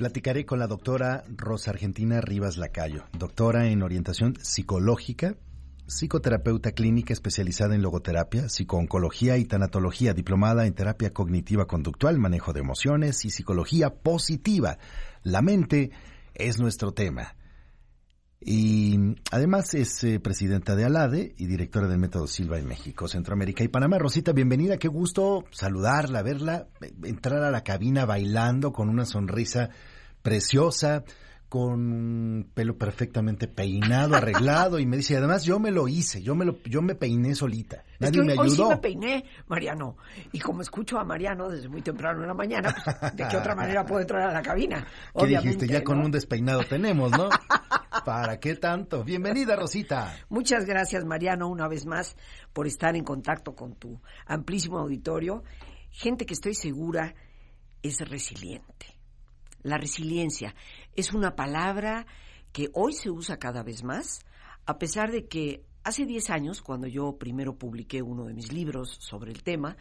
Platicaré con la doctora Rosa Argentina Rivas Lacayo, doctora en orientación psicológica, psicoterapeuta clínica especializada en logoterapia, psicooncología y tanatología, diplomada en terapia cognitiva conductual, manejo de emociones y psicología positiva. La mente es nuestro tema. Y además es eh, presidenta de ALADE y directora del Método Silva en México, Centroamérica y Panamá. Rosita, bienvenida, qué gusto saludarla, verla, eh, entrar a la cabina bailando con una sonrisa preciosa, con un pelo perfectamente peinado, arreglado, y me dice, además yo me lo hice, yo me lo, yo me peiné solita. Nadie es que hoy, me hoy sí ayudó. me peiné, Mariano. Y como escucho a Mariano desde muy temprano en la mañana, pues, ¿de qué otra manera puedo entrar a la cabina? ¿Qué Obviamente, dijiste? Ya con un despeinado tenemos, ¿no? ¿Para qué tanto? Bienvenida, Rosita. Muchas gracias, Mariano, una vez más, por estar en contacto con tu amplísimo auditorio. Gente que estoy segura es resiliente. La resiliencia es una palabra que hoy se usa cada vez más, a pesar de que hace 10 años, cuando yo primero publiqué uno de mis libros sobre el tema,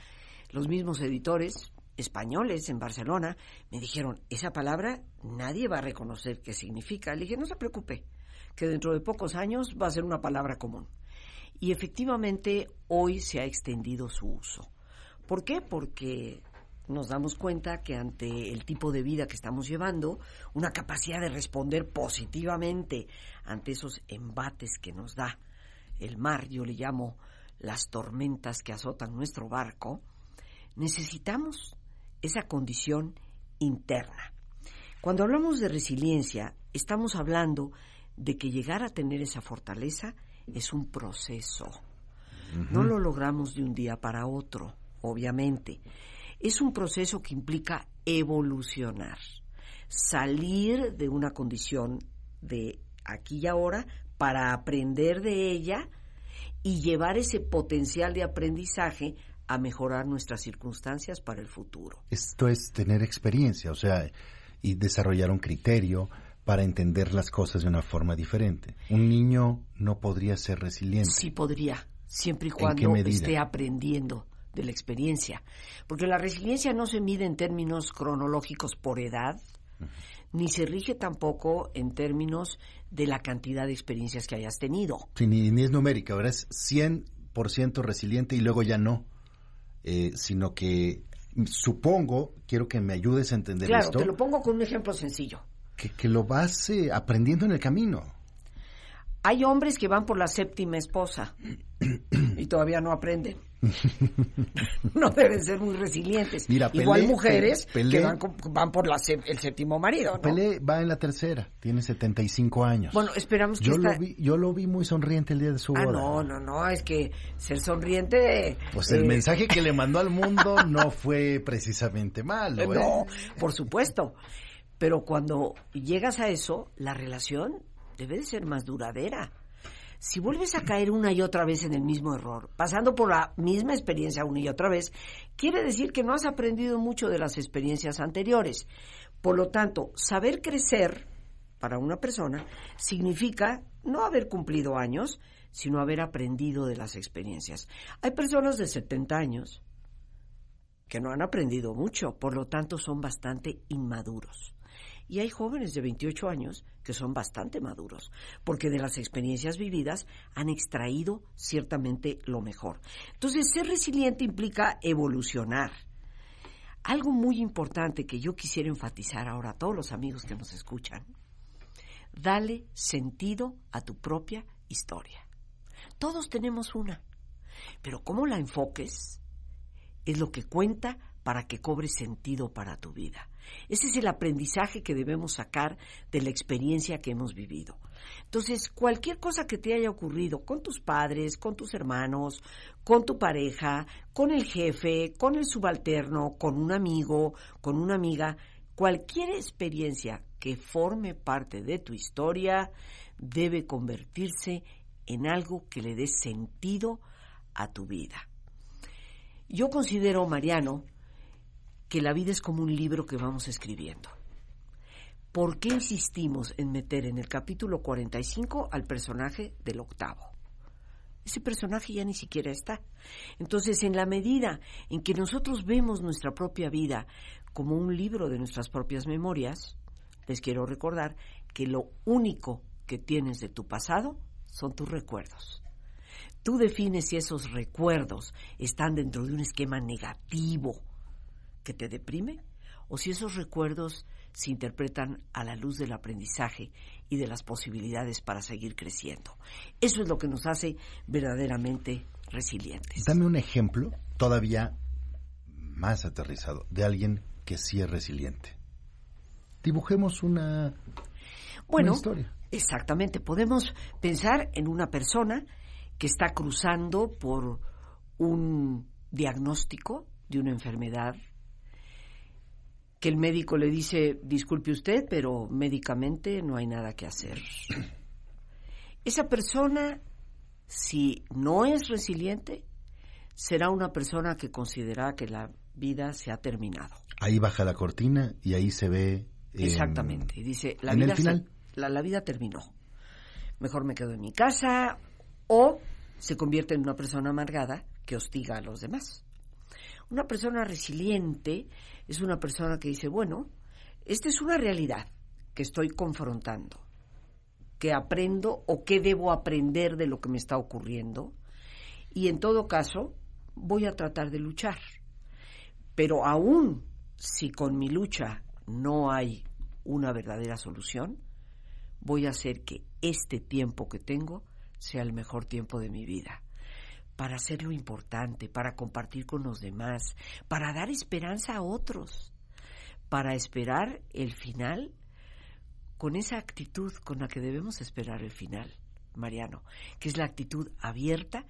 los mismos editores españoles en Barcelona me dijeron, esa palabra nadie va a reconocer qué significa. Le dije, no se preocupe, que dentro de pocos años va a ser una palabra común. Y efectivamente hoy se ha extendido su uso. ¿Por qué? Porque nos damos cuenta que ante el tipo de vida que estamos llevando, una capacidad de responder positivamente ante esos embates que nos da el mar, yo le llamo las tormentas que azotan nuestro barco, necesitamos esa condición interna. Cuando hablamos de resiliencia, estamos hablando de que llegar a tener esa fortaleza es un proceso. No lo logramos de un día para otro, obviamente. Es un proceso que implica evolucionar, salir de una condición de aquí y ahora para aprender de ella y llevar ese potencial de aprendizaje a mejorar nuestras circunstancias para el futuro. Esto es tener experiencia, o sea, y desarrollar un criterio para entender las cosas de una forma diferente. Un niño no podría ser resiliente. Sí podría, siempre y ¿En qué cuando esté aprendiendo de la experiencia. Porque la resiliencia no se mide en términos cronológicos por edad, ni se rige tampoco en términos de la cantidad de experiencias que hayas tenido. Sí, ni, ni es numérica, ahora es 100% resiliente y luego ya no. Eh, sino que supongo, quiero que me ayudes a entender Claro, esto, te lo pongo con un ejemplo sencillo. que, que lo vas eh, aprendiendo en el camino. Hay hombres que van por la séptima esposa y todavía no aprenden. no deben ser muy resilientes. Mira, Igual mujeres Pelé- que van, van por la el séptimo marido. ¿no? Pelé va en la tercera, tiene 75 años. Bueno, esperamos que yo, esta- lo vi, yo lo vi muy sonriente el día de su Ah, boda. no, no, no, es que ser sonriente... Pues el eh, mensaje que le mandó al mundo no fue precisamente malo. ¿eh? No, por supuesto. Pero cuando llegas a eso, la relación debe de ser más duradera. Si vuelves a caer una y otra vez en el mismo error, pasando por la misma experiencia una y otra vez, quiere decir que no has aprendido mucho de las experiencias anteriores. Por lo tanto, saber crecer para una persona significa no haber cumplido años, sino haber aprendido de las experiencias. Hay personas de 70 años que no han aprendido mucho, por lo tanto son bastante inmaduros. Y hay jóvenes de 28 años que son bastante maduros, porque de las experiencias vividas han extraído ciertamente lo mejor. Entonces, ser resiliente implica evolucionar. Algo muy importante que yo quisiera enfatizar ahora a todos los amigos que nos escuchan, dale sentido a tu propia historia. Todos tenemos una, pero cómo la enfoques es lo que cuenta para que cobre sentido para tu vida. Ese es el aprendizaje que debemos sacar de la experiencia que hemos vivido. Entonces, cualquier cosa que te haya ocurrido con tus padres, con tus hermanos, con tu pareja, con el jefe, con el subalterno, con un amigo, con una amiga, cualquier experiencia que forme parte de tu historia debe convertirse en algo que le dé sentido a tu vida. Yo considero, Mariano, que la vida es como un libro que vamos escribiendo. ¿Por qué insistimos en meter en el capítulo 45 al personaje del octavo? Ese personaje ya ni siquiera está. Entonces, en la medida en que nosotros vemos nuestra propia vida como un libro de nuestras propias memorias, les quiero recordar que lo único que tienes de tu pasado son tus recuerdos. Tú defines si esos recuerdos están dentro de un esquema negativo que te deprime o si esos recuerdos se interpretan a la luz del aprendizaje y de las posibilidades para seguir creciendo. Eso es lo que nos hace verdaderamente resilientes. Dame un ejemplo todavía más aterrizado de alguien que sí es resiliente. Dibujemos una, bueno, una historia. Exactamente, podemos pensar en una persona que está cruzando por un diagnóstico de una enfermedad que el médico le dice, disculpe usted, pero médicamente no hay nada que hacer. Esa persona, si no es resiliente, será una persona que considera que la vida se ha terminado. Ahí baja la cortina y ahí se ve. Exactamente. Y dice, la vida el final. Se, la, la vida terminó. Mejor me quedo en mi casa o se convierte en una persona amargada que hostiga a los demás. Una persona resiliente es una persona que dice, bueno, esta es una realidad que estoy confrontando, que aprendo o que debo aprender de lo que me está ocurriendo y en todo caso voy a tratar de luchar. Pero aún si con mi lucha no hay una verdadera solución, voy a hacer que este tiempo que tengo sea el mejor tiempo de mi vida para hacer lo importante, para compartir con los demás, para dar esperanza a otros, para esperar el final con esa actitud con la que debemos esperar el final, Mariano, que es la actitud abierta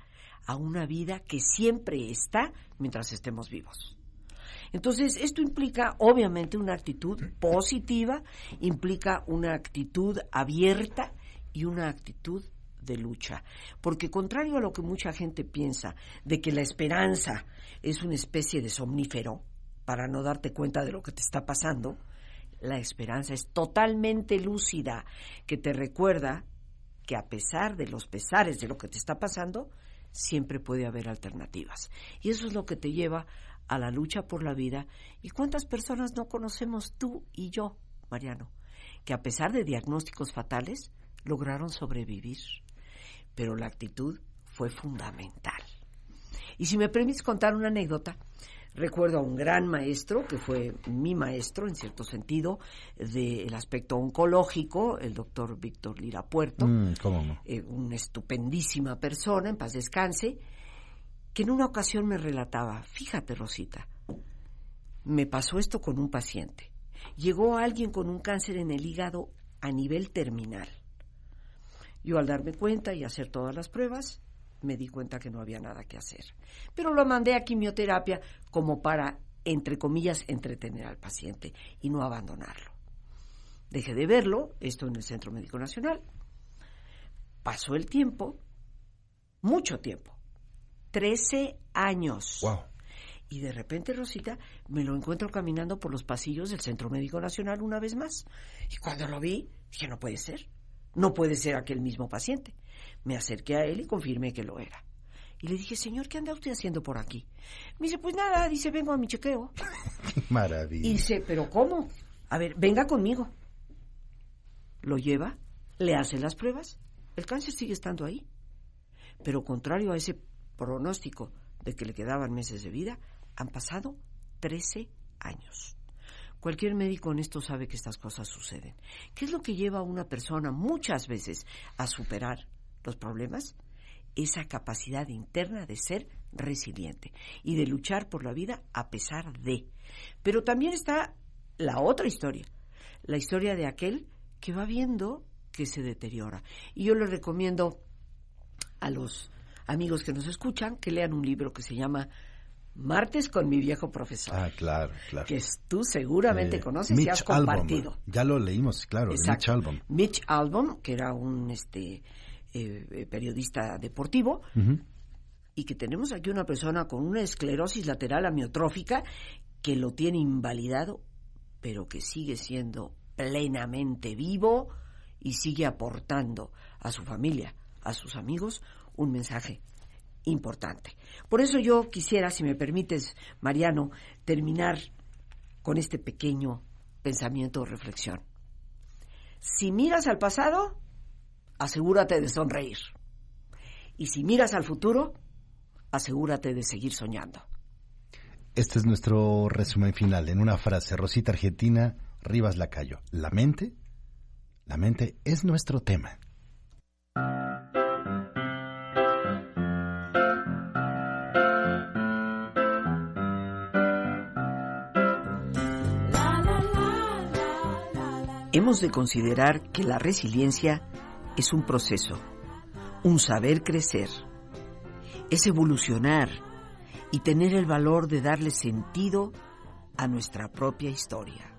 a una vida que siempre está mientras estemos vivos. Entonces, esto implica obviamente una actitud positiva, implica una actitud abierta y una actitud de lucha. Porque contrario a lo que mucha gente piensa, de que la esperanza es una especie de somnífero para no darte cuenta de lo que te está pasando, la esperanza es totalmente lúcida, que te recuerda que a pesar de los pesares de lo que te está pasando, siempre puede haber alternativas. Y eso es lo que te lleva a la lucha por la vida. ¿Y cuántas personas no conocemos tú y yo, Mariano? Que a pesar de diagnósticos fatales, lograron sobrevivir pero la actitud fue fundamental. Y si me permites contar una anécdota, recuerdo a un gran maestro, que fue mi maestro en cierto sentido, del aspecto oncológico, el doctor Víctor Lira Puerto, Mm, ¿Cómo no? eh, una estupendísima persona, en paz descanse, que en una ocasión me relataba, fíjate Rosita, me pasó esto con un paciente. Llegó alguien con un cáncer en el hígado a nivel terminal. Yo al darme cuenta y hacer todas las pruebas, me di cuenta que no había nada que hacer. Pero lo mandé a quimioterapia como para, entre comillas, entretener al paciente y no abandonarlo. Dejé de verlo, esto en el Centro Médico Nacional. Pasó el tiempo, mucho tiempo, 13 años. Wow. Y de repente, Rosita, me lo encuentro caminando por los pasillos del Centro Médico Nacional una vez más. Y cuando lo vi, dije, no puede ser. No puede ser aquel mismo paciente. Me acerqué a él y confirmé que lo era. Y le dije, señor, ¿qué anda usted haciendo por aquí? Me dice, pues nada, dice, vengo a mi chequeo. Maravilla. Y dice, ¿pero cómo? A ver, venga conmigo. Lo lleva, le hace las pruebas, el cáncer sigue estando ahí. Pero contrario a ese pronóstico de que le quedaban meses de vida, han pasado 13 años. Cualquier médico honesto sabe que estas cosas suceden. ¿Qué es lo que lleva a una persona muchas veces a superar los problemas? Esa capacidad interna de ser resiliente y de luchar por la vida a pesar de. Pero también está la otra historia, la historia de aquel que va viendo que se deteriora. Y yo le recomiendo a los amigos que nos escuchan que lean un libro que se llama Martes con mi viejo profesor. Ah, claro, claro. Que tú seguramente eh, conoces y has compartido. Ya lo leímos, claro, Mitch Albom. Mitch Albom, que era un este eh, periodista deportivo, y que tenemos aquí una persona con una esclerosis lateral amiotrófica que lo tiene invalidado, pero que sigue siendo plenamente vivo y sigue aportando a su familia, a sus amigos, un mensaje importante. Por eso yo quisiera, si me permites, Mariano, terminar con este pequeño pensamiento o reflexión. Si miras al pasado, asegúrate de sonreír. Y si miras al futuro, asegúrate de seguir soñando. Este es nuestro resumen final en una frase. Rosita Argentina, Rivas Lacayo. La mente, la mente es nuestro tema. De considerar que la resiliencia es un proceso, un saber crecer, es evolucionar y tener el valor de darle sentido a nuestra propia historia.